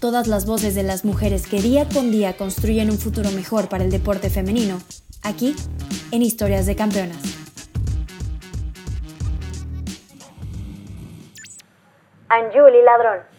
Todas las voces de las mujeres que día con día construyen un futuro mejor para el deporte femenino, aquí, en Historias de Campeonas. Anjuli Ladrón.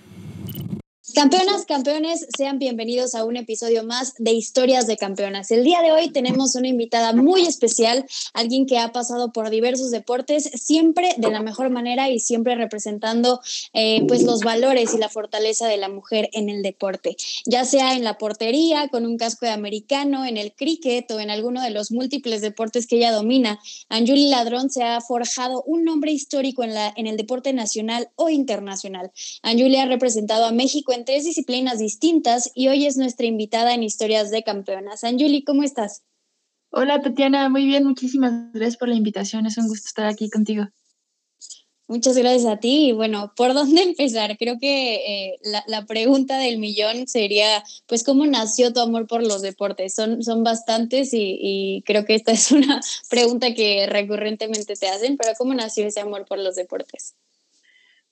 Campeonas, campeones, sean bienvenidos a un episodio más de Historias de Campeonas. El día de hoy tenemos una invitada muy especial, alguien que ha pasado por diversos deportes, siempre de la mejor manera y siempre representando eh, pues los valores y la fortaleza de la mujer en el deporte, ya sea en la portería, con un casco de americano, en el cricket o en alguno de los múltiples deportes que ella domina. Anjuli Ladrón se ha forjado un nombre histórico en, la, en el deporte nacional o internacional. Anjuli ha representado a México en tres disciplinas distintas y hoy es nuestra invitada en Historias de Campeonas. Anjuli, ¿cómo estás? Hola Tatiana, muy bien, muchísimas gracias por la invitación, es un gusto estar aquí contigo. Muchas gracias a ti. Y bueno, ¿por dónde empezar? Creo que eh, la, pregunta del millón sería, pues, ¿cómo nació tu amor por los deportes? Son, son bastantes y, y, creo que esta es una pregunta que recurrentemente te hacen, pero ¿cómo nació ese amor por los deportes?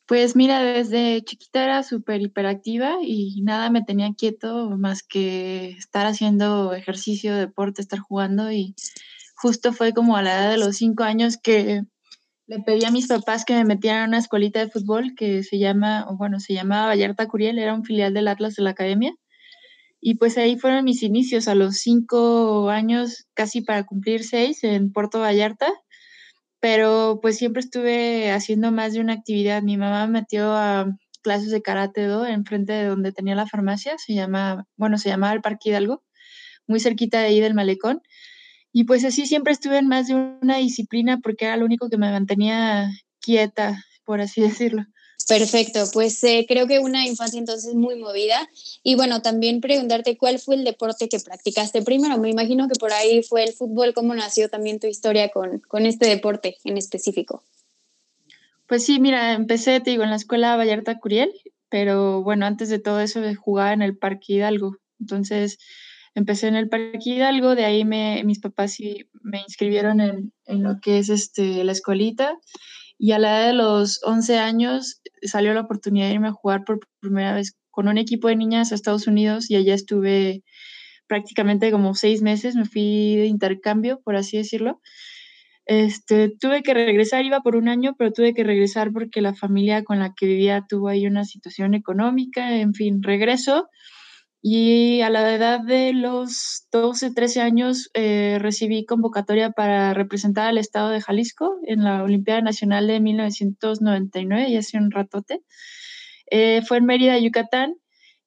Pues mira, desde chiquita era súper hiperactiva y nada me tenía quieto más que estar haciendo ejercicio, deporte, estar jugando y justo fue como a la edad de los cinco años que le pedí a mis papás que me metieran a una escuelita de fútbol que se llama, bueno, se llamaba Vallarta Curiel, era un filial del Atlas de la Academia. Y pues ahí fueron mis inicios a los cinco años, casi para cumplir seis, en Puerto Vallarta pero pues siempre estuve haciendo más de una actividad. Mi mamá me metió a clases de karate do enfrente de donde tenía la farmacia, se llama, bueno, se llamaba el Parque Hidalgo, muy cerquita de ahí del malecón. Y pues así siempre estuve en más de una disciplina porque era lo único que me mantenía quieta, por así decirlo. Perfecto, pues eh, creo que una infancia entonces muy movida. Y bueno, también preguntarte cuál fue el deporte que practicaste primero. Me imagino que por ahí fue el fútbol. ¿Cómo nació también tu historia con, con este deporte en específico? Pues sí, mira, empecé, te digo, en la escuela Vallarta Curiel, pero bueno, antes de todo eso jugaba en el Parque Hidalgo. Entonces, empecé en el Parque Hidalgo, de ahí me, mis papás sí me inscribieron en, en lo que es este, la escuelita y a la edad de los 11 años salió la oportunidad de irme a jugar por primera vez con un equipo de niñas a Estados Unidos y allá estuve prácticamente como seis meses, me fui de intercambio, por así decirlo. Este, tuve que regresar, iba por un año, pero tuve que regresar porque la familia con la que vivía tuvo ahí una situación económica, en fin, regreso y a la edad de los 12, 13 años eh, recibí convocatoria para representar al estado de Jalisco en la Olimpiada Nacional de 1999, y hace un ratote. Eh, fue en Mérida, Yucatán,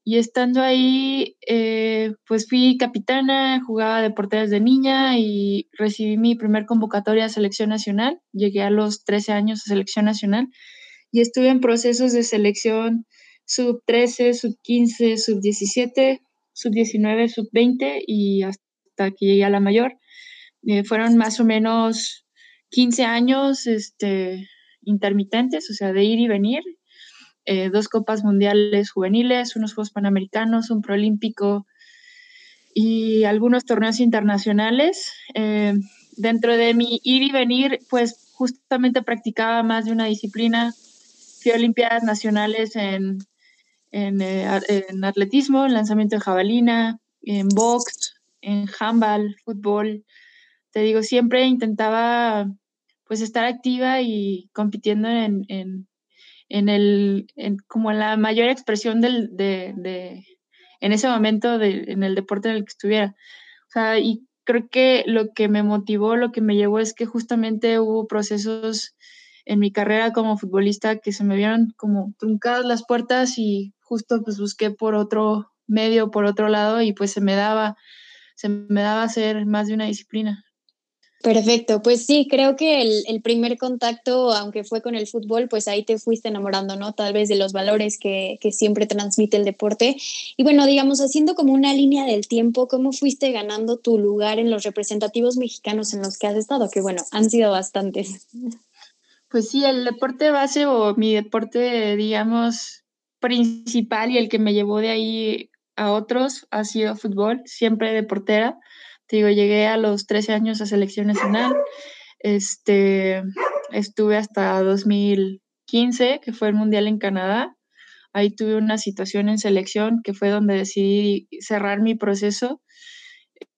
y estando ahí, eh, pues fui capitana, jugaba de niña y recibí mi primer convocatoria a selección nacional. Llegué a los 13 años a selección nacional y estuve en procesos de selección sub 13, sub 15, sub 17, sub 19, sub 20 y hasta que llegué a la mayor. Eh, fueron más o menos 15 años este, intermitentes, o sea, de ir y venir. Eh, dos copas mundiales juveniles, unos Juegos Panamericanos, un Proolímpico y algunos torneos internacionales. Eh, dentro de mi ir y venir, pues justamente practicaba más de una disciplina. Fui a Olimpiadas Nacionales en eh, en, atletismo, en lanzamiento de jabalina, en box, en handball, fútbol. Te digo, siempre intentaba pues estar activa y compitiendo en, en, el, como la mayor expresión del, de, de, en ese momento de, en el deporte en el que estuviera. O sea, y creo que lo que me motivó, lo que me llevó es que justamente hubo procesos en mi carrera como futbolista que se me vieron como truncadas las puertas y justo pues busqué por otro medio, por otro lado y pues se me daba, se me daba hacer más de una disciplina. Perfecto, pues sí, creo que el, primer contacto, aunque fue con el fútbol, pues ahí te fuiste enamorando, ¿no? Tal vez de los valores que, que, siempre transmite el deporte. Y bueno, digamos, haciendo como una línea del tiempo, ¿cómo fuiste ganando tu lugar en los representativos mexicanos en los que has estado? Que bueno, han sido bastantes. Pues sí, el deporte base o mi deporte, digamos, principal y el que me llevó de ahí a otros ha sido fútbol, siempre de portera digo, llegué a los 13 años a selección nacional. Este, estuve hasta 2015, que fue el Mundial en Canadá. Ahí tuve una situación en selección que fue donde decidí cerrar mi proceso.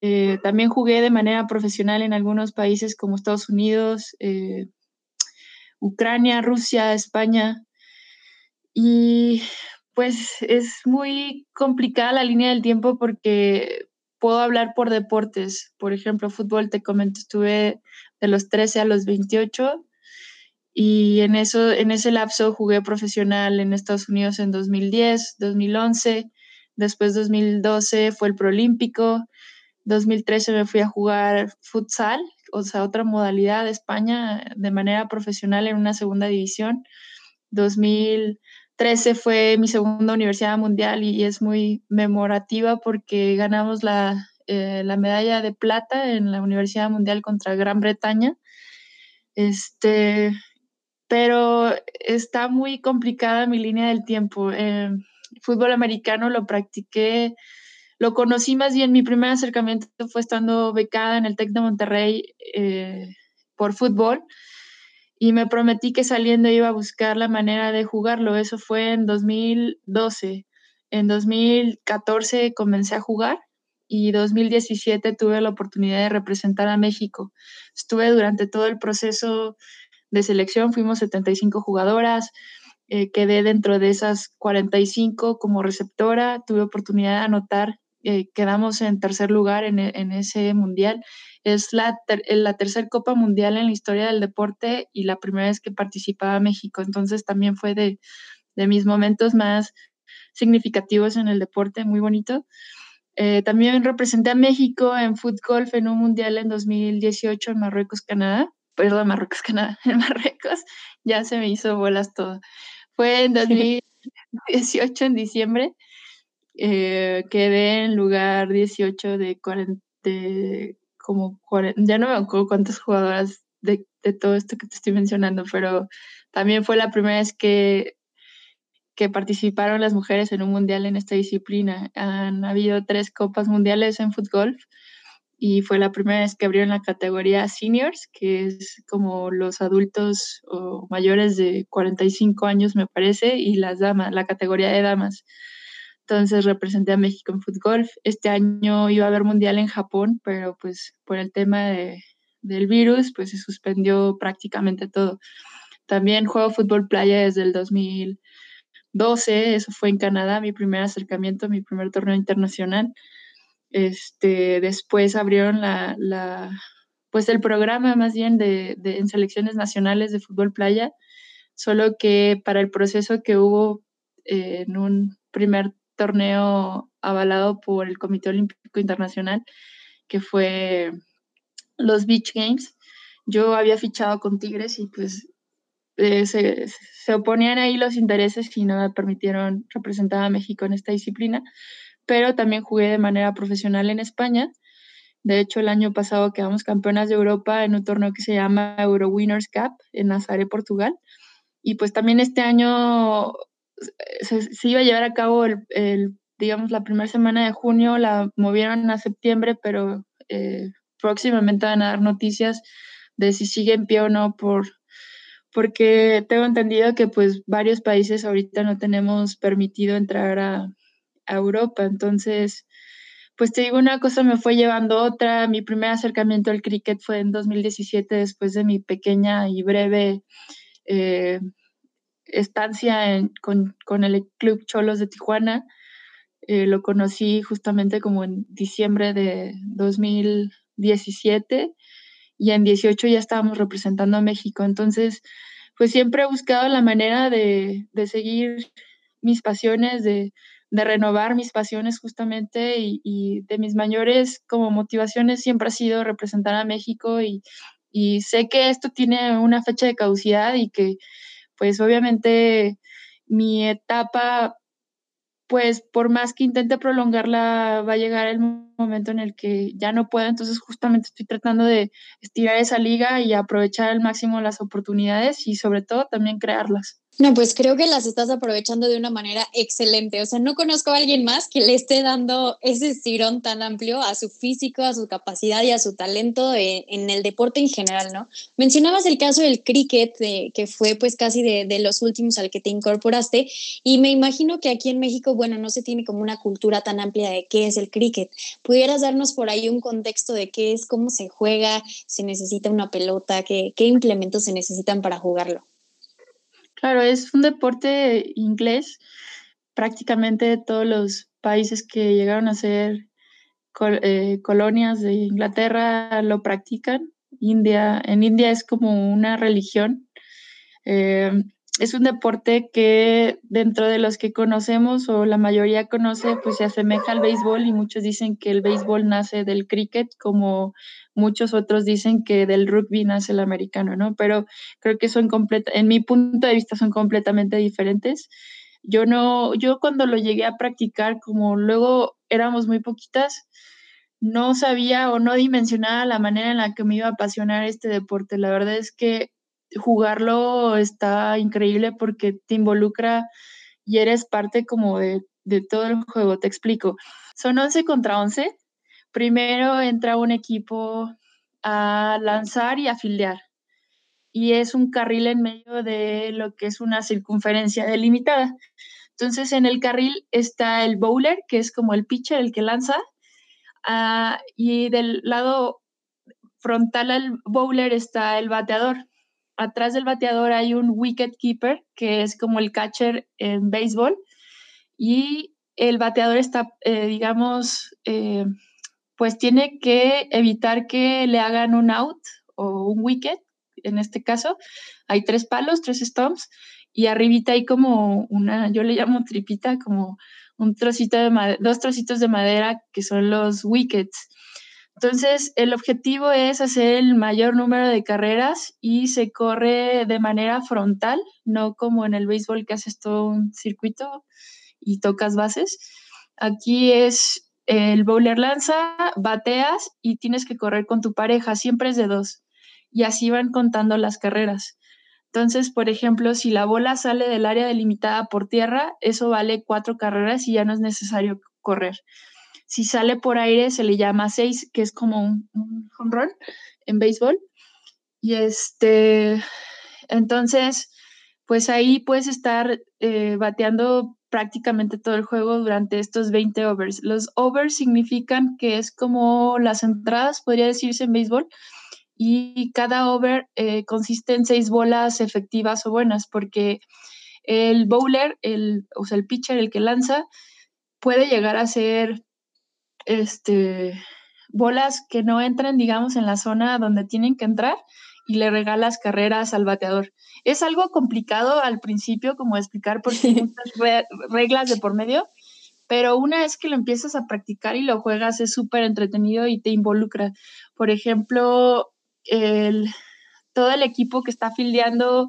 Eh, también jugué de manera profesional en algunos países como Estados Unidos, eh, Ucrania, Rusia, España. Y pues es muy complicada la línea del tiempo porque puedo hablar por deportes. Por ejemplo, fútbol, te comento, estuve de los 13 a los 28 y en, eso, en ese lapso jugué profesional en Estados Unidos en 2010, 2011, después 2012 fue el Prolímpico, 2013 me fui a jugar futsal, o sea, otra modalidad de España de manera profesional en una segunda división. 2000 13 fue mi segunda universidad mundial y es muy memorativa porque ganamos eh, la, medalla de plata en la Universidad Mundial contra Gran Bretaña. Este, pero está muy complicada mi línea del tiempo. Eh, fútbol americano lo practiqué, lo conocí más bien, mi primer acercamiento fue estando becada en el TEC de Monterrey eh, por fútbol y me prometí que saliendo iba a buscar la manera de jugarlo. Eso fue en 2012. En 2014 comencé a jugar y 2017 tuve la oportunidad de representar a México. Estuve durante todo el proceso de selección, fuimos 75 jugadoras, eh, quedé dentro de esas 45 como receptora, tuve oportunidad de anotar, eh, quedamos en tercer lugar en, en ese mundial es la, la tercera Copa Mundial en la historia del deporte y la primera vez que participaba México. Entonces también fue de, mis momentos más significativos en el deporte, muy bonito. Eh, también representé a México en fútbol en un mundial en 2018 en Marruecos, Canadá. Perdón, Marruecos, Canadá, en Marruecos. Ya se me hizo bolas todo. Fue en 2018, en diciembre. Eh, quedé en lugar 18 de, 40, como, ya no me acuerdo cuántas jugadoras de, todo esto que te estoy mencionando, pero también fue la primera vez que, que participaron las mujeres en un mundial en esta disciplina. Han habido tres copas mundiales en fútbol y fue la primera vez que abrieron la categoría seniors, que es como los adultos o mayores de 45 años, me parece, y las damas, la categoría de damas. Entonces representé a México en fútbol. Este año iba a haber mundial en Japón, pero pues por el tema de, del virus, pues se suspendió prácticamente todo. También juego fútbol playa desde el 2012, eso fue en Canadá, mi primer acercamiento, mi primer torneo internacional. Este, después abrieron la, la pues el programa más bien de, de, en selecciones nacionales de fútbol playa, solo que para el proceso que hubo eh, en un primer torneo avalado por el Comité Olímpico Internacional, que fue los Beach Games. Yo había fichado con Tigres y pues eh, se, se, oponían ahí los intereses y no me permitieron representar a México en esta disciplina, pero también jugué de manera profesional en España. De hecho, el año pasado quedamos campeonas de Europa en un torneo que se llama Euro Winners Cup en Nazaré, Portugal. Y pues también este año se, iba a llevar a cabo el, digamos, la primera semana de junio, la movieron a septiembre, pero eh, próximamente van a dar noticias de si sigue en pie o no, por, porque tengo entendido que pues varios países ahorita no tenemos permitido entrar a, a Europa, entonces pues te digo, una cosa me fue llevando otra. Mi primer acercamiento al cricket fue en 2017, después de mi pequeña y breve eh, estancia con, el Club Cholos de Tijuana. Eh, lo conocí justamente como en diciembre de 2017 y en 18 ya estábamos representando a México. Entonces, pues siempre he buscado la manera de, seguir mis pasiones, de renovar mis pasiones justamente y, de mis mayores como motivaciones siempre ha sido representar a México y, y sé que esto tiene una fecha de caducidad y que pues obviamente mi etapa pues por más que intente prolongarla, va a llegar el momento en el que ya no puedo. Entonces, justamente estoy tratando de estirar esa liga y aprovechar al máximo las oportunidades y sobre todo también crearlas. No, pues creo que las estás aprovechando de una manera excelente. O sea, no conozco a alguien más que le esté dando ese estirón tan amplio a su físico, a su capacidad y a su talento en el deporte en general, ¿no? Mencionabas el caso del cricket, que fue pues casi de, de, los últimos al que te incorporaste, y me imagino que aquí en México, bueno, no se tiene como una cultura tan amplia de qué es el cricket. ¿Pudieras darnos por ahí un contexto de qué es, cómo se juega, se necesita una pelota, qué, qué implementos se necesitan para jugarlo? Claro, es un deporte inglés. Prácticamente todos los países que llegaron a ser eh, colonias de Inglaterra lo practican. India, en India es como una religión. Eh, es un deporte que dentro de los que conocemos o la mayoría conoce, pues se asemeja al béisbol y muchos dicen que el béisbol nace del cricket, como muchos otros dicen que del rugby nace el americano, ¿no? Pero creo que son completa, en mi punto de vista son completamente diferentes. Yo no, yo cuando lo llegué a practicar, como luego éramos muy poquitas, no sabía o no dimensionaba la manera en la que me iba a apasionar este deporte. La verdad es que jugarlo está increíble porque te involucra y eres parte como de, de todo el juego. Te explico. Son 11 contra 11 Primero entra un equipo a lanzar y a fildear. Y es un carril en medio de lo que es una circunferencia delimitada. Entonces, en el carril está el bowler, que es como el pitcher, el que lanza. Ah, y del lado frontal al bowler está el bateador. Atrás del bateador hay un wicket keeper, que es como el catcher en béisbol. Y el bateador está, eh, digamos, eh, pues tiene que evitar que le hagan un out o un wicket, en este caso. Hay tres palos, tres stumps, y arribita hay como una, yo le llamo tripita, como un trocito de dos trocitos de madera que son los wickets. Entonces, el objetivo es hacer el mayor número de carreras y se corre de manera frontal, no como en el béisbol que haces todo un circuito y tocas bases. Aquí es el bowler lanza, bateas y tienes que correr con tu pareja, siempre es de dos. Y así van contando las carreras. Entonces, por ejemplo, si la bola sale del área delimitada por tierra, eso vale cuatro carreras y ya no es necesario correr. Si sale por aire, se le llama seis, que es como un, home run en béisbol. Y este, entonces, pues ahí puedes estar eh, bateando prácticamente todo el juego durante estos 20 overs. Los overs significan que es como las entradas, podría decirse en béisbol, y cada over eh, consiste en seis bolas efectivas o buenas, porque el bowler, el, o sea, el pitcher, el que lanza, puede llegar a ser este, bolas que no entran, digamos, en la zona donde tienen que entrar y le regalas carreras al bateador. Es algo complicado al principio como explicar porque hay muchas reglas de por medio, pero una vez que lo empiezas a practicar y lo juegas es súper entretenido y te involucra. Por ejemplo, el, todo el equipo que está fildeando,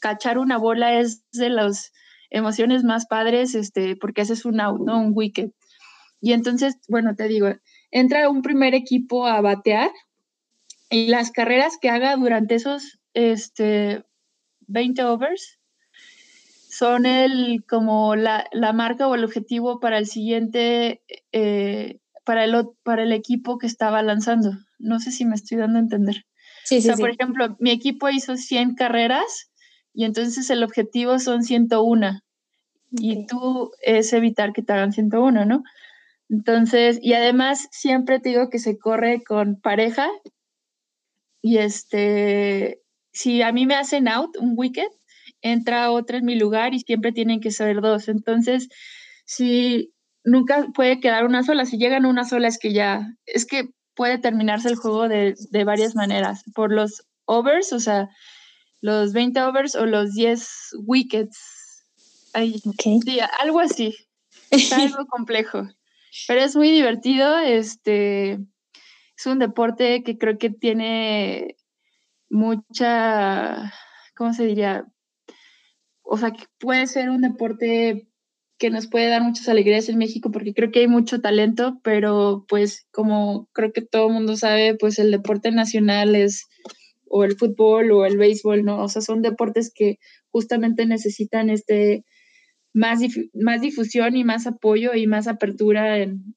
cachar una bola es de las emociones más padres, este, porque haces un out, ¿no? Un wicket. Y entonces, bueno, te digo, entra un primer equipo a batear y las carreras que haga durante esos este, 20 overs son el, como la, marca o el objetivo para el siguiente, eh, para, el, para el equipo que estaba lanzando. No sé si me estoy dando a entender. Sí, o sea, por ejemplo, mi equipo hizo 100 carreras y entonces el objetivo son 101. Y tú es evitar que te hagan 101, ¿no? Entonces, y además siempre te digo que se corre con pareja y este, si a mí me hacen out un wicket, entra otra en mi lugar y siempre tienen que ser dos. Entonces, si nunca puede quedar una sola, si llegan una sola es que ya, es que puede terminarse el juego de, de varias maneras, por los overs, o sea, los 20 overs o los 10 wickets. Ay, algo así. Es algo complejo, pero es muy divertido. Este es un deporte que creo que tiene mucha, ¿cómo se diría? O sea, que puede ser un deporte que nos puede dar muchas alegrías en México porque creo que hay mucho talento, pero pues como creo que todo el mundo sabe, pues el deporte nacional es o el fútbol o el béisbol, ¿no? O sea, son deportes que justamente necesitan este más, más difusión y más apoyo y más apertura en,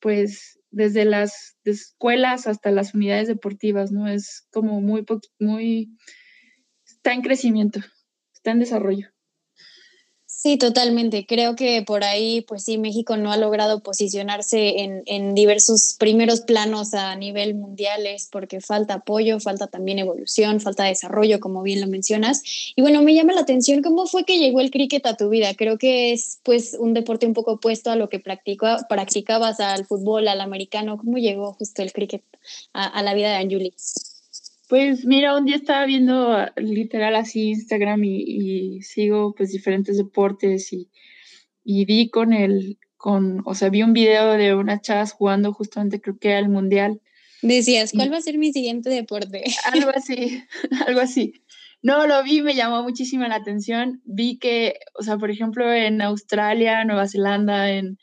pues, desde las escuelas hasta las unidades deportivas, ¿no? Es como muy, muy, está en crecimiento, está en desarrollo. Sí, totalmente. Creo que por ahí, pues sí, México no ha logrado posicionarse en, en, diversos primeros planos a nivel mundial, porque falta apoyo, falta también evolución, falta desarrollo, como bien lo mencionas. Y bueno, me llama la atención cómo fue que llegó el cricket a tu vida. Creo que es pues un deporte un poco opuesto a lo que practicabas al fútbol, al americano. ¿Cómo llegó justo el cricket a, a la vida de Anjuli? Pues mira, un día estaba viendo ah, literal así Instagram y, sigo pues diferentes deportes y, y, vi con el, con, o sea, vi un video de unas chavas jugando justamente creo que era el mundial. Decías, ¿cuál va a ser mi siguiente deporte? Algo así, algo así. No, lo vi, me llamó muchísimo la atención. Vi que, o sea, por ejemplo, en Australia, Nueva Zelanda, en,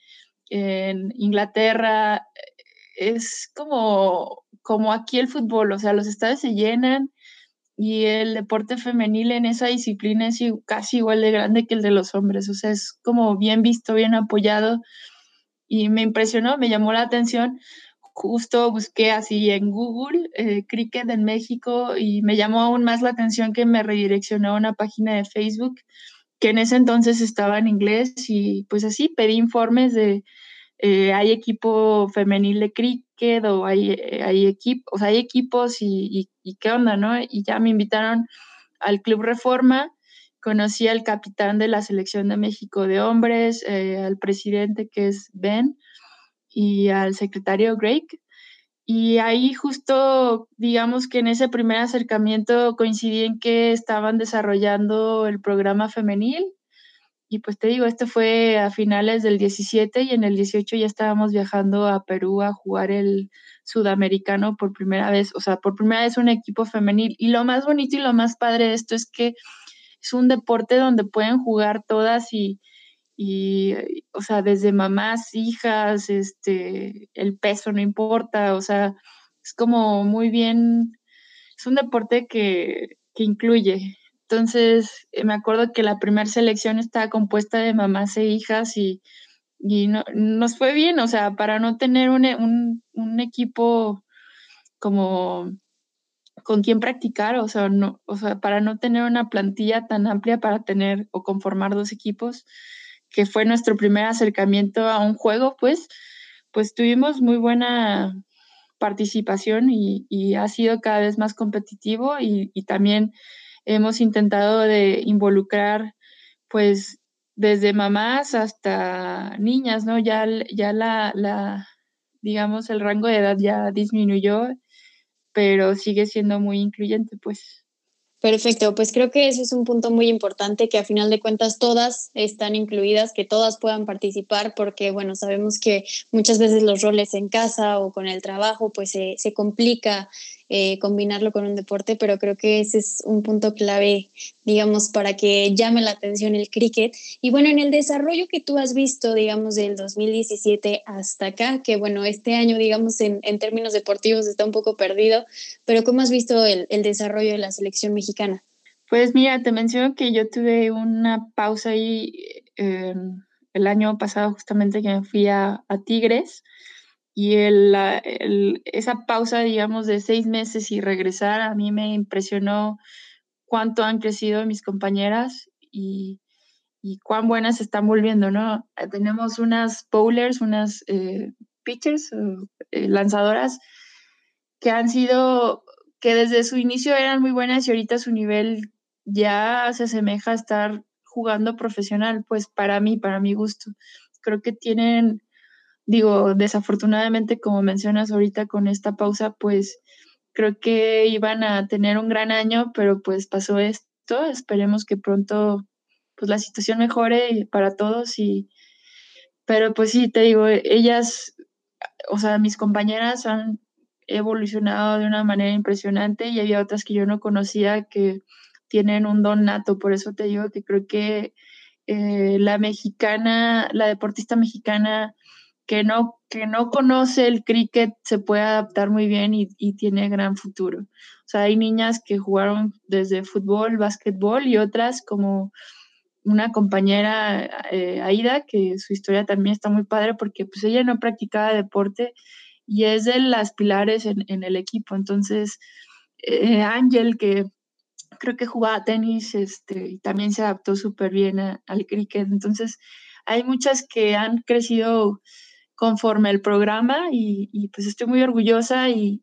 en Inglaterra, es como como aquí el fútbol, o sea, los estadios se llenan y el deporte femenil en esa disciplina es casi igual de grande que el de los hombres, o sea, es como bien visto, bien apoyado y me impresionó, me llamó la atención. Justo busqué así en Google eh, cricket en México y me llamó aún más la atención que me redireccionó a una página de Facebook que en ese entonces estaba en inglés y pues así pedí informes de, eh, hay equipo femenil de cricket o hay, eh, hay, equipo, hay equipos y, qué onda, ¿no? Y ya me invitaron al Club Reforma, conocí al capitán de la selección de México de hombres, eh, al presidente que es Ben y al secretario Greg. Y ahí justo, digamos que en ese primer acercamiento coincidí en que estaban desarrollando el programa femenil y pues te digo, esto fue a finales del 17 y en el 18 ya estábamos viajando a Perú a jugar el sudamericano por primera vez, o sea, por primera vez un equipo femenil. Y lo más bonito y lo más padre de esto es que es un deporte donde pueden jugar todas y, y o sea, desde mamás, hijas, este, el peso no importa, o sea, es como muy bien, es un deporte que, que incluye, entonces, eh, me acuerdo que la primera selección estaba compuesta de mamás e hijas y, nos fue bien, o sea, para no tener un, equipo como con quien practicar, o sea, no, o sea, para no tener una plantilla tan amplia para tener o conformar dos equipos, que fue nuestro primer acercamiento a un juego, pues, pues tuvimos muy buena participación y, ha sido cada vez más competitivo y, y también hemos intentado de involucrar pues desde mamás hasta niñas, ¿no? Ya, ya la, la, digamos, el rango de edad ya disminuyó, pero sigue siendo muy incluyente, pues. Perfecto, pues creo que ese es un punto muy importante, que a final de cuentas todas están incluidas, que todas puedan participar, porque bueno, sabemos que muchas veces los roles en casa o con el trabajo, pues se, se complica eh, combinarlo con un deporte, pero creo que ese es un punto clave, digamos, para que llame la atención el cricket. Y bueno, en el desarrollo que tú has visto, digamos, del 2017 hasta acá, que bueno, este año, digamos, en, en términos deportivos está un poco perdido, pero ¿cómo has visto el, el desarrollo de la selección mexicana? Pues mira, te menciono que yo tuve una pausa ahí eh, el año pasado justamente que me fui a, a Tigres y el, esa pausa, digamos, de seis meses y regresar, a mí me impresionó cuánto han crecido mis compañeras y, y cuán buenas están volviendo, ¿no? Eh, tenemos unas bowlers, unas eh, pitchers, eh, lanzadoras, que han sido, que desde su inicio eran muy buenas y ahorita su nivel ya se asemeja a estar jugando profesional, pues para mí, para mi gusto. Creo que tienen digo, desafortunadamente, como mencionas ahorita con esta pausa, pues creo que iban a tener un gran año, pero pues pasó esto. Esperemos que pronto pues la situación mejore para todos y, pero pues sí, te digo, ellas, o sea, mis compañeras han evolucionado de una manera impresionante y había otras que yo no conocía que tienen un don nato, por eso te digo que creo que eh, la mexicana, la deportista mexicana que no, que no conoce el cricket se puede adaptar muy bien y, tiene gran futuro. O sea, hay niñas que jugaron desde fútbol, básquetbol y otras como una compañera, eh, Aida, que su historia también está muy padre porque pues ella no practicaba deporte y es de las pilares en, el equipo. Entonces, eh, Ángel, que creo que jugaba tenis este, y también se adaptó súper bien al cricket. Entonces, hay muchas que han crecido conforme el programa y, pues estoy muy orgullosa y,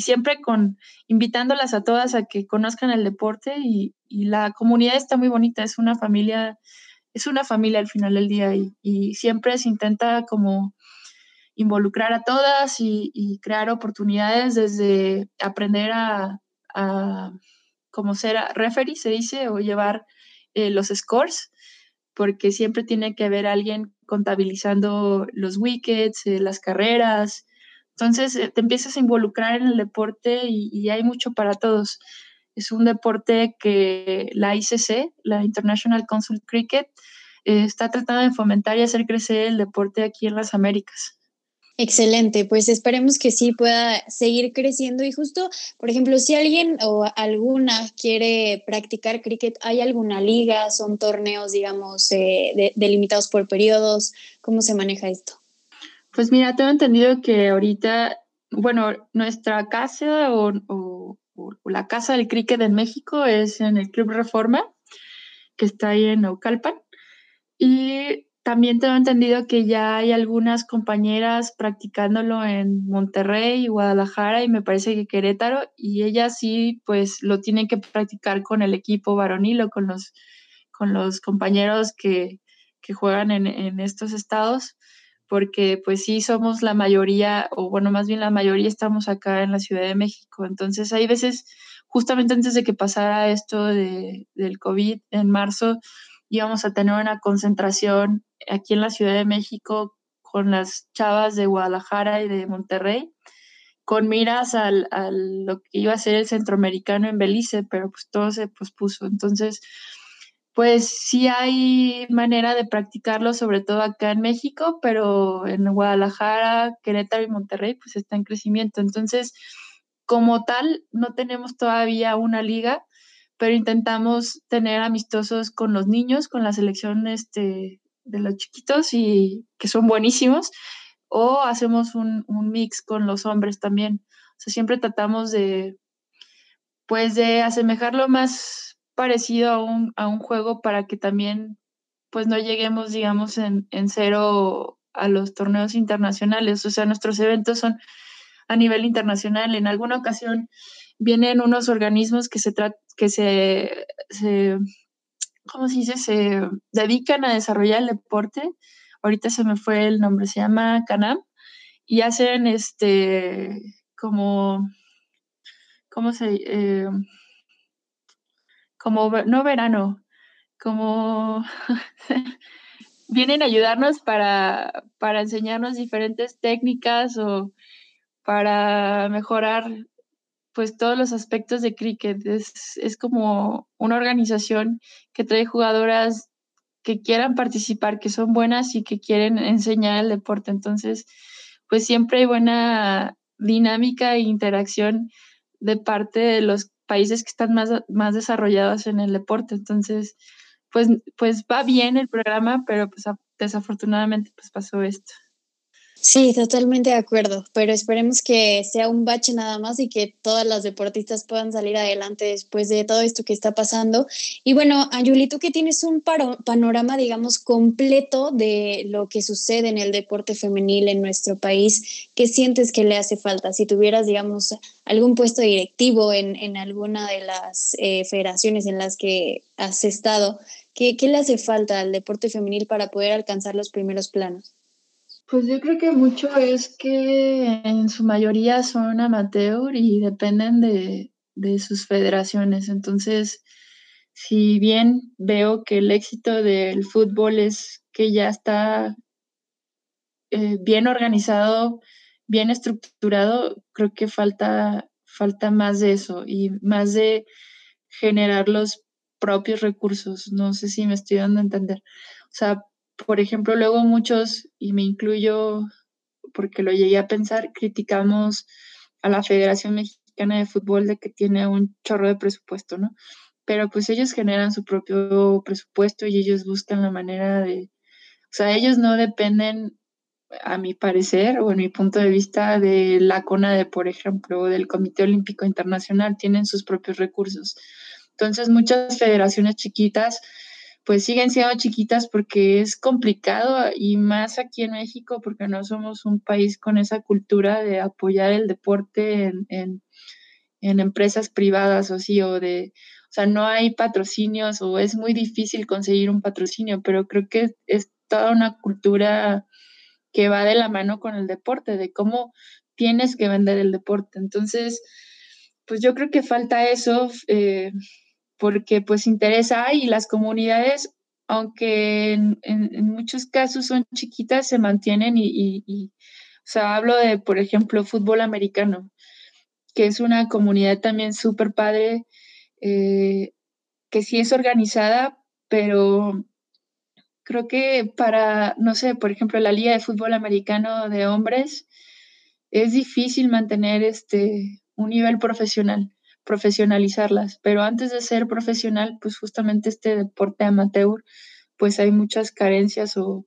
siempre con invitándolas a todas a que conozcan el deporte y, la comunidad está muy bonita, es una familia, es una familia al final del día y, siempre se intenta como involucrar a todas y, crear oportunidades desde aprender a, como ser referee, se dice, o llevar eh, los scores, porque siempre tiene que haber alguien contabilizando los wickets, eh, las carreras. Entonces eh, te empiezas a involucrar en el deporte y, hay mucho para todos. Es un deporte que la ICC, la International Council Cricket, está tratando de fomentar y hacer crecer el deporte aquí en las Américas. Excelente, pues esperemos que sí pueda seguir creciendo y justo, por ejemplo, si alguien o alguna quiere practicar cricket, ¿hay alguna liga? ¿Son torneos, digamos, eh, delimitados por periodos? ¿Cómo se maneja esto? Pues mira, tengo entendido que ahorita, bueno, nuestra casa o, o la casa del cricket en México es en el Club Reforma, que está ahí en Naucalpan. Y también tengo entendido que ya hay algunas compañeras practicándolo en Monterrey, Guadalajara y me parece que Querétaro, y ellas sí, pues lo tienen que practicar con el equipo varonil o con los, con los compañeros que, juegan en, en, estos estados, porque pues sí somos la mayoría, o bueno, más bien la mayoría estamos acá en la Ciudad de México. Entonces hay veces, justamente antes de que pasara esto de, del COVID en marzo, íbamos a tener una concentración aquí en la Ciudad de México con las chavas de Guadalajara y de Monterrey, con miras al, a lo que iba a ser el centroamericano en Belice, pero pues todo se pospuso. Entonces, pues sí hay manera de practicarlo, sobre todo acá en México, pero en Guadalajara, Querétaro y Monterrey, pues está en crecimiento. Entonces, como tal, no tenemos todavía una liga, pero intentamos tener amistosos con los niños, con la selección este, de los chiquitos y que son buenísimos, o hacemos un, mix con los hombres también. O sea, siempre tratamos de, pues, de asemejarlo más parecido a un, a un juego para que también, pues, no lleguemos, digamos, en, en cero a los torneos internacionales. O sea, nuestros eventos son a nivel internacional. En alguna ocasión vienen unos organismos que se, que se, se ¿cómo se dice? Se dedican a desarrollar el deporte. Ahorita se me fue el nombre, se llama Canam, y hacen este, como, ¿cómo se, eh, como, no verano, como, vienen a ayudarnos para, para enseñarnos diferentes técnicas o para mejorar pues todos los aspectos de cricket. Es, es como una organización que trae jugadoras que quieran participar, que son buenas y que quieren enseñar el deporte. Entonces, pues siempre hay buena dinámica e interacción de parte de los países que están más, más desarrollados en el deporte. Entonces, pues, pues va bien el programa, pero pues desafortunadamente pues pasó esto. Sí, totalmente de acuerdo, pero esperemos que sea un bache nada más y que todas las deportistas puedan salir adelante después de todo esto que está pasando. Y bueno, Ayuli, tú que tienes un panorama, digamos, completo de lo que sucede en el deporte femenil en nuestro país, ¿qué sientes que le hace falta? Si tuvieras, digamos, algún puesto directivo en, en alguna de las eh, federaciones en las que has estado, ¿qué, ¿qué le hace falta al deporte femenil para poder alcanzar los primeros planos? Pues yo creo que mucho es que en su mayoría son amateur y dependen de, sus federaciones. Entonces, si bien veo que el éxito del fútbol es que ya está eh, bien organizado, bien estructurado, creo que falta, falta más de eso y más de generar los propios recursos. No sé si me estoy dando a entender. O sea, por ejemplo, luego muchos, y me incluyo porque lo llegué a pensar, criticamos a la Federación Mexicana de Fútbol de que tiene un chorro de presupuesto, ¿no? Pero pues ellos generan su propio presupuesto y ellos buscan la manera de, o sea, ellos no dependen, a mi parecer o en mi punto de vista, de la CONADE, por ejemplo, o del Comité Olímpico Internacional, tienen sus propios recursos. Entonces, muchas federaciones chiquitas pues siguen siendo chiquitas porque es complicado y más aquí en México porque no somos un país con esa cultura de apoyar el deporte en, empresas privadas o sí, o de, o sea, no hay patrocinios o es muy difícil conseguir un patrocinio, pero creo que es toda una cultura que va de la mano con el deporte, de cómo tienes que vender el deporte. Entonces, pues yo creo que falta eso. Eh, porque pues interesa y las comunidades, aunque en, muchos casos son chiquitas, se mantienen y, o sea, hablo de, por ejemplo, fútbol americano, que es una comunidad también súper padre, eh, que sí es organizada, pero creo que para, no sé, por ejemplo, la Liga de Fútbol Americano de Hombres, es difícil mantener este, un nivel profesional profesionalizarlas, pero antes de ser profesional, pues justamente este deporte amateur, pues hay muchas carencias o,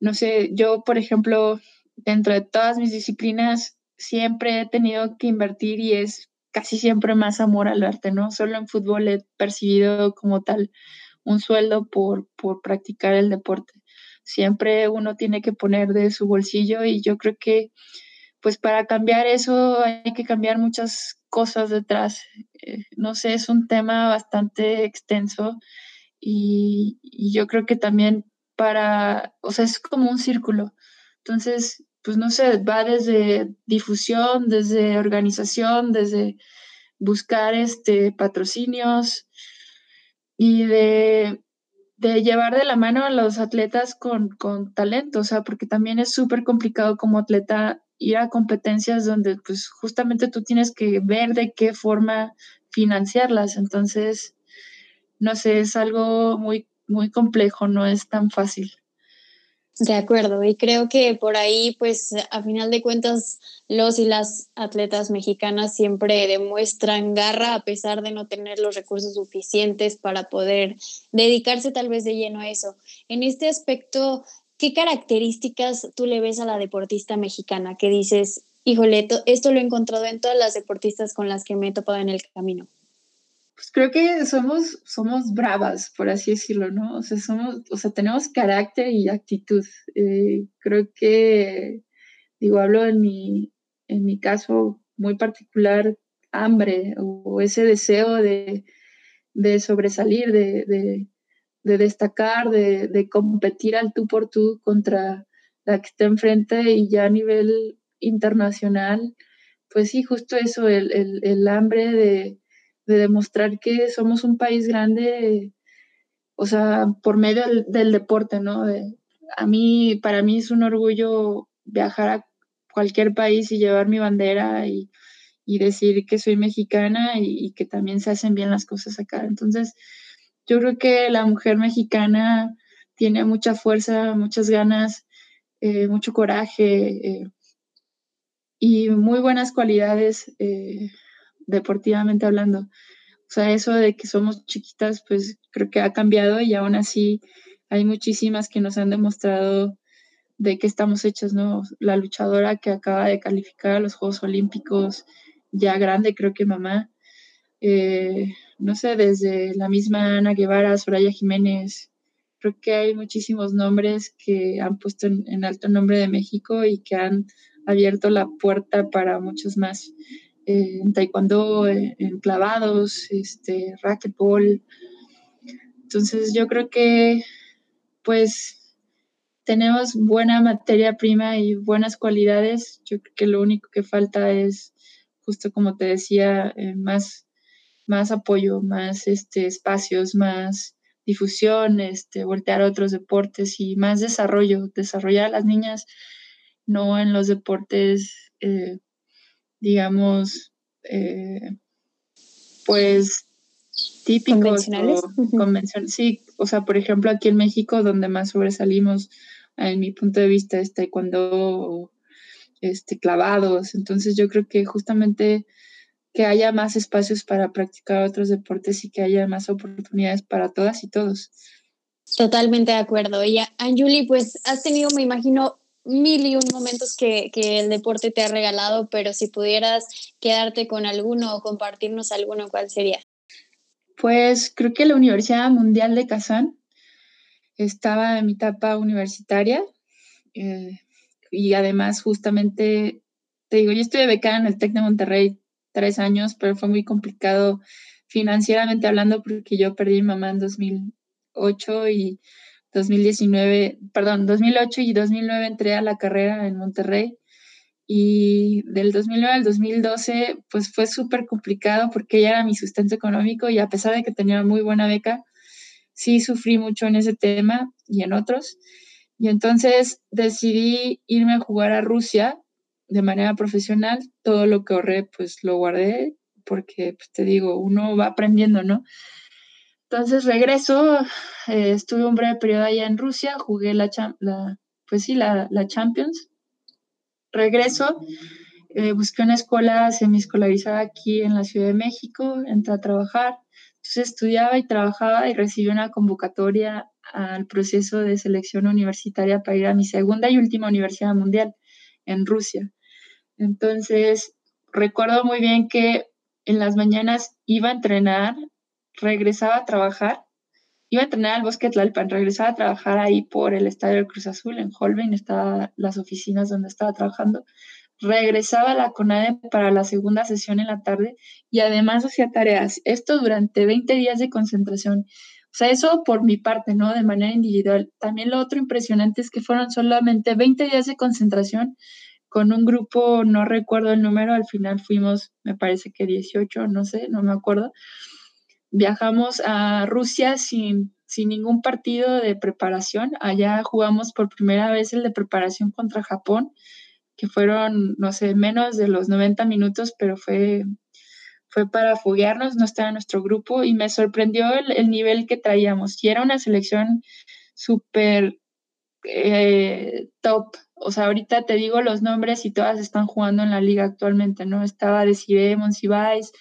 no sé, yo, por ejemplo, dentro de todas mis disciplinas, siempre he tenido que invertir y es casi siempre más amor al arte, ¿no? Solo en fútbol he percibido como tal un sueldo por, por practicar el deporte. Siempre uno tiene que poner de su bolsillo y yo creo que pues para cambiar eso hay que cambiar muchas cosas detrás. Eh, no sé, es un tema bastante extenso y, yo creo que también para, o sea, es como un círculo. Entonces, pues no sé, va desde difusión, desde organización, desde buscar este, patrocinios y de, de llevar de la mano a los atletas con, con talento, o sea, porque también es súper complicado como atleta ir a competencias donde pues justamente tú tienes que ver de qué forma financiarlas. Entonces, no sé, es algo muy, muy complejo, no es tan fácil. De acuerdo, y creo que por ahí, pues a final de cuentas, los y las atletas mexicanas siempre demuestran garra a pesar de no tener los recursos suficientes para poder dedicarse tal vez de lleno a eso. En este aspecto, ¿qué características tú le ves a la deportista mexicana que dices, híjole, esto lo he encontrado en todas las deportistas con las que me he topado en el camino? Pues creo que somos, somos bravas, por así decirlo, ¿no? O sea, somos, o sea, tenemos carácter y actitud. Eh, creo que, digo, hablo en mi, en mi caso muy particular, hambre o ese deseo de, de sobresalir, de, de destacar, de, competir al tú por tú contra la que está enfrente y ya a nivel internacional, pues sí, justo eso, el, hambre de, demostrar que somos un país grande, o sea, por medio del, deporte, ¿no? a mí, para mí es un orgullo viajar a cualquier país y llevar mi bandera y, decir que soy mexicana y, y, que también se hacen bien las cosas acá. Entonces, yo creo que la mujer mexicana tiene mucha fuerza, muchas ganas, eh, mucho coraje eh, y muy buenas cualidades eh, deportivamente hablando. O sea, eso de que somos chiquitas, pues creo que ha cambiado y aún así hay muchísimas que nos han demostrado de qué estamos hechas, ¿no? La luchadora que acaba de calificar a los Juegos Olímpicos, ya grande, creo que mamá, no sé, desde la misma Ana Guevara, Soraya Jiménez, creo que hay muchísimos nombres que han puesto en, alto nombre de México y que han abierto la puerta para muchos más. Eh, en taekwondo, eh, en clavados, este, racquetball. Entonces yo creo que pues tenemos buena materia prima y buenas cualidades. Yo creo que lo único que falta es, justo como te decía, eh, más más apoyo, más este, espacios, más difusión, este, voltear a otros deportes y más desarrollo, desarrollar a las niñas no en los deportes, eh, digamos, eh, pues típicos. Convencionales. O Sí, o sea, por ejemplo, aquí en México, donde más sobresalimos, en mi punto de vista, es taekwondo, este, clavados. Entonces yo creo que justamente que haya más espacios para practicar otros deportes y que haya más oportunidades para todas y todos. Totalmente de acuerdo. Y Anjuli, pues has tenido, me imagino, mil y un momentos que, que, el deporte te ha regalado, pero si pudieras quedarte con alguno o compartirnos alguno, ¿cuál sería? Pues creo que la Universidad Mundial de Kazán estaba en mi etapa universitaria eh, y además justamente, te digo, yo estuve becada en el TEC de Monterrey tres años, pero fue muy complicado financieramente hablando porque yo perdí mi mamá en 2008 y 2019, perdón, 2008 y 2009 entré a la carrera en Monterrey y del 2009 al 2012 pues fue súper complicado porque ella era mi sustento económico y a pesar de que tenía muy buena beca, sí sufrí mucho en ese tema y en otros. Y entonces decidí irme a jugar a Rusia de manera profesional. Todo lo que ahorré pues lo guardé porque pues, te digo, uno va aprendiendo, ¿no? Entonces regreso, eh, estuve un breve periodo allá en Rusia, jugué la, la pues sí, la, la Champions regreso, eh, busqué una escuela semiescolarizada aquí en la Ciudad de México, entré a trabajar. Entonces estudiaba y trabajaba y recibí una convocatoria al proceso de selección universitaria para ir a mi segunda y última universidad mundial en Rusia. Entonces, recuerdo muy bien que en las mañanas iba a entrenar, regresaba a trabajar, iba a entrenar al Bosque Tlalpan, regresaba a trabajar ahí por el Estadio del Cruz Azul, en Holbein, estaban las oficinas donde estaba trabajando, regresaba a la CONADE para la segunda sesión en la tarde y además hacía tareas. Esto durante 20 días de concentración. O sea, eso por mi parte, ¿no? De manera individual. También lo otro impresionante es que fueron solamente 20 días de concentración con un grupo, no recuerdo el número, al final fuimos, me parece que 18, no sé, no me acuerdo viajamos a Rusia sin, sin ningún partido de preparación. Allá jugamos por primera vez el de preparación contra Japón, que fueron, no sé, menos de los 90 minutos, pero fue, fue para foguearnos, no estaba nuestro grupo y me sorprendió el, nivel que traíamos. Y era una selección súper eh, top. O sea, ahorita te digo los nombres y todas están jugando en la liga actualmente, ¿no? Estaba Desiree Monsiváis,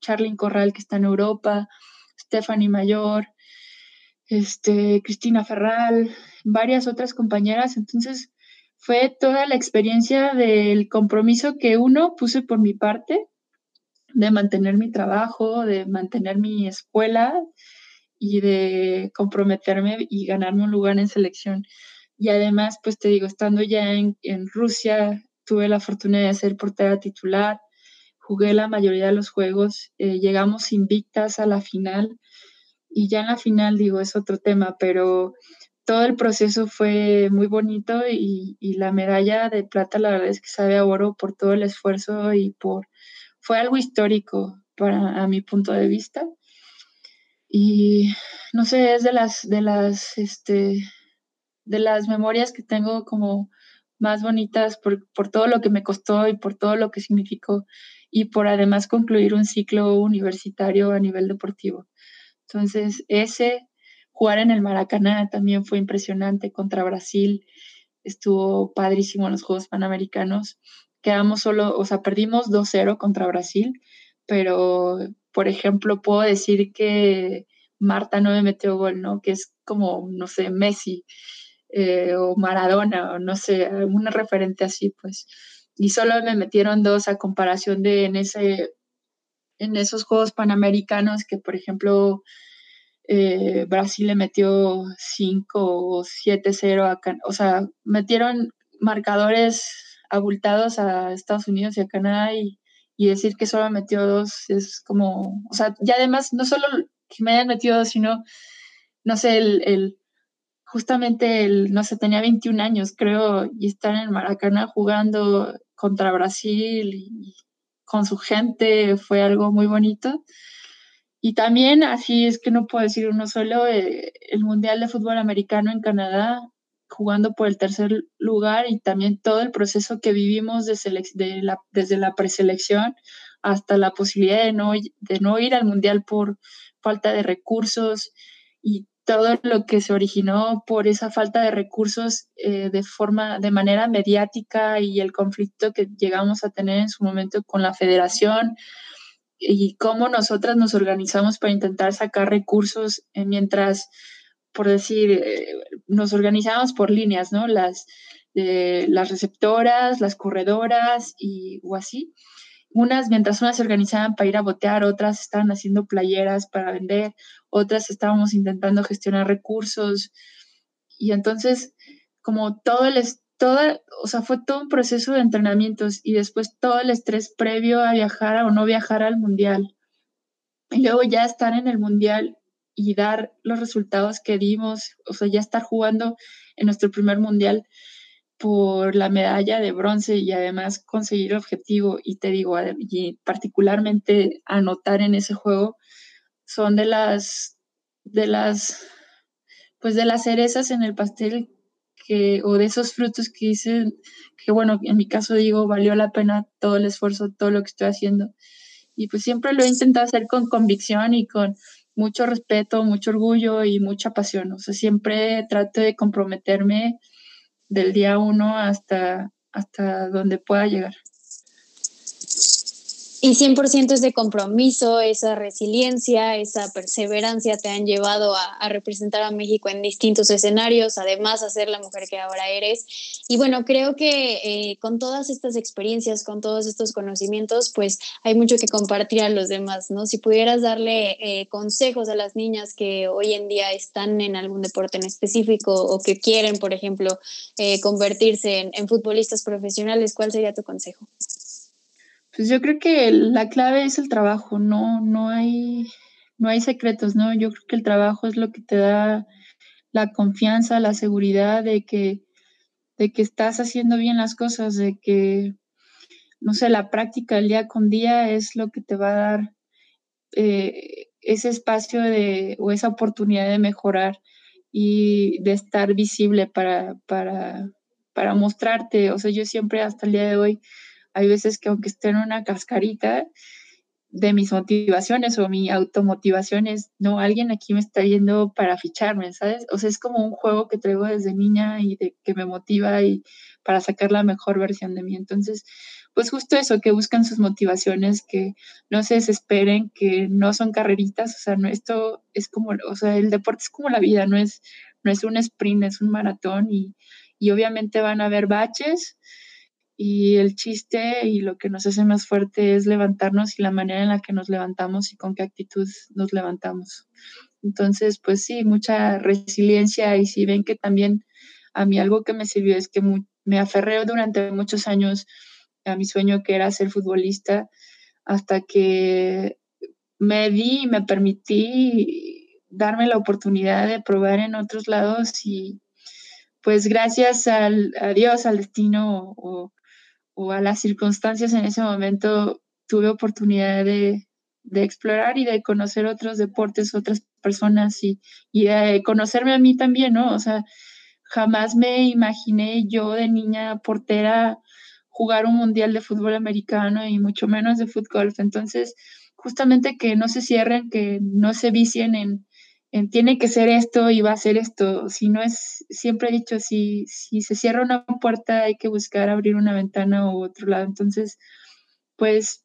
Charlyn Corral, que está en Europa, Stephanie Mayor, este, Cristina Ferral, varias otras compañeras. Entonces, fue toda la experiencia del compromiso que uno puse por mi parte de mantener mi trabajo, de mantener mi escuela y de comprometerme y ganarme un lugar en selección. Y además, pues te digo, estando ya en, en Rusia, tuve la fortuna de ser portera titular, jugué la mayoría de los juegos, eh, llegamos invictas a la final y ya en la final digo es otro tema, pero todo el proceso fue muy bonito y, la medalla de plata la verdad es que sabe a oro por todo el esfuerzo y por fue algo histórico para a mi punto de vista. Y no sé es de las de las este de las memorias que tengo como más bonitas por, por todo lo que me costó y por todo lo que significó y por además concluir un ciclo universitario a nivel deportivo. Entonces, ese jugar en el Maracaná también fue impresionante contra Brasil, estuvo padrísimo en los Juegos Panamericanos. Quedamos solo, o sea, perdimos 2-0 contra Brasil, pero, por ejemplo, puedo decir que Marta no me metió gol, ¿no? Que es como, no sé, Messi eh, o Maradona, o no sé, alguna referente así, pues. Y solo me metieron dos a comparación de en, ese, en esos Juegos Panamericanos que, por ejemplo, eh, Brasil le metió 5 o 7-0 acá, o sea, metieron marcadores abultados a Estados Unidos y a Canadá y, y decir que solo metió dos es como, o sea, y además no solo que me hayan metido dos, sino, no sé, el justamente, el, no sé, tenía 21 años, creo, y estar en Maracaná jugando contra Brasil y con su gente fue algo muy bonito. y también, así es que no puedo decir uno solo, eh, el Mundial de Fútbol Americano en Canadá, jugando por el tercer lugar y también todo el proceso que vivimos de de la, desde la preselección hasta la posibilidad de no, de no ir al Mundial por falta de recursos y todo lo que se originó por esa falta de recursos eh, de forma, de manera mediática y el conflicto que llegamos a tener en su momento con la federación y cómo nosotras nos organizamos para intentar sacar recursos eh, mientras, por decir, eh, nos organizamos por líneas, ¿no? Las, las receptoras, las corredoras y o así. Unas, mientras unas se organizaban para ir a botear, otras estaban haciendo playeras para vender, otras estábamos intentando gestionar recursos. Y entonces, como todo el, toda, o sea, fue todo un proceso de entrenamientos y después todo el estrés previo a viajar o no viajar al mundial. Y luego ya estar en el mundial y dar los resultados que dimos, o sea, ya estar jugando en nuestro primer mundial por la medalla de bronce y además conseguir el objetivo y te digo, y particularmente anotar en ese juego son de las de las pues de las cerezas en el pastel que o de esos frutos que dicen que bueno, en mi caso digo, valió la pena todo el esfuerzo, todo lo que estoy haciendo. Y pues siempre lo he intentado hacer con convicción y con mucho respeto, mucho orgullo y mucha pasión. O sea, siempre trato de comprometerme del día uno hasta, hasta donde pueda llegar. Y 100% ese compromiso, esa resiliencia, esa perseverancia te han llevado a, representar a México en distintos escenarios, además a ser la mujer que ahora eres. Y bueno, creo que eh, con todas estas experiencias, con todos estos conocimientos, pues hay mucho que compartir a los demás, ¿no? Si pudieras darle eh, consejos a las niñas que hoy en día están en algún deporte en específico o que quieren, por ejemplo, eh, convertirse en futbolistas profesionales, ¿cuál sería tu consejo? Pues yo creo que la clave es el trabajo, no, no hay, no hay secretos, ¿no? Yo creo que el trabajo es lo que te da la confianza, la seguridad de que, de que estás haciendo bien las cosas, de que, no sé, la práctica el día con día es lo que te va a dar eh, ese espacio de, o esa oportunidad de mejorar y de estar visible para, para, para mostrarte. O sea, yo siempre hasta el día de hoy hay veces que aunque esté en una cascarita de mis motivaciones o mi automotivación es, no, alguien aquí me está yendo para ficharme, ¿sabes? O sea, es como un juego que traigo desde niña y de, que me motiva y para sacar la mejor versión de mí. Entonces, pues justo eso, que buscan sus motivaciones, que no se desesperen, que no son carreritas, o sea, no, esto es como, o sea, el deporte es como la vida, no es, no es un sprint, es un maratón y, y obviamente van a haber baches, y el chiste y lo que nos hace más fuerte es levantarnos y la manera en la que nos levantamos y con qué actitud nos levantamos. Entonces, pues sí, mucha resiliencia y si ven que también a mí algo que me sirvió es que me aferré durante muchos años a mi sueño que era ser futbolista hasta que me di y me permití darme la oportunidad de probar en otros lados y pues gracias al, a Dios, al destino o, o a las circunstancias en ese momento tuve oportunidad de, explorar y de conocer otros deportes, otras personas y, y, de conocerme a mí también, ¿no? O sea, jamás me imaginé yo de niña portera jugar un mundial de fútbol americano y mucho menos de fútbol. Entonces, justamente que no se cierren, que no se vicien en, tiene que ser esto y va a ser esto. Si no es, siempre he dicho, si, si se cierra una puerta hay que buscar abrir una ventana u otro lado. Entonces, pues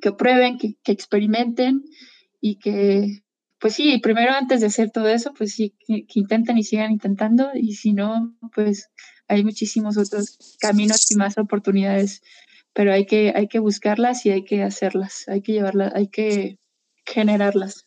que prueben, que, experimenten y que, pues sí, primero antes de hacer todo eso, pues sí, que, intenten y sigan intentando y si no, pues hay muchísimos otros caminos y más oportunidades, pero hay que, hay que buscarlas y hay que hacerlas, hay que llevarlas, hay que generarlas.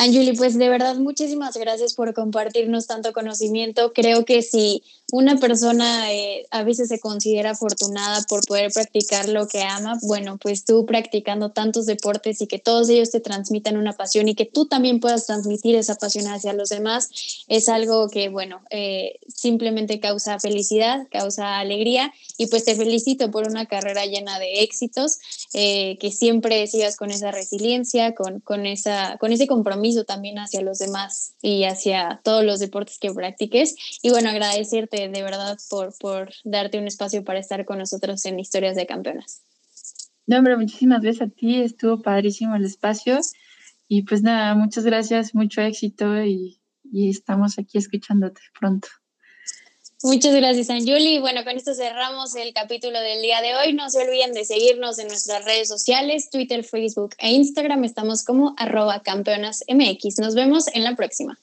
Anjuli, pues de verdad muchísimas gracias por compartirnos tanto conocimiento. Creo que si una persona eh, a veces se considera afortunada por poder practicar lo que ama, bueno, pues tú practicando tantos deportes y que todos ellos te transmitan una pasión y que tú también puedas transmitir esa pasión hacia los demás, es algo que, bueno, eh, simplemente causa felicidad, causa alegría y pues te felicito por una carrera llena de éxitos, eh, que siempre sigas con esa resiliencia, con, con, esa, con ese compromiso también hacia los demás y hacia todos los deportes que practiques. Y bueno, agradecerte de verdad por, por darte un espacio para estar con nosotros en Historias de Campeonas. No, hombre, muchísimas gracias a ti, estuvo padrísimo el espacio. Y pues nada, muchas gracias, mucho éxito y, y estamos aquí escuchándote pronto. Muchas gracias, Anjuli. Bueno, con esto cerramos el capítulo del día de hoy. No se olviden de seguirnos en nuestras redes sociales, Twitter, Facebook e Instagram. Estamos como arroba campeonas MX. Nos vemos en la próxima.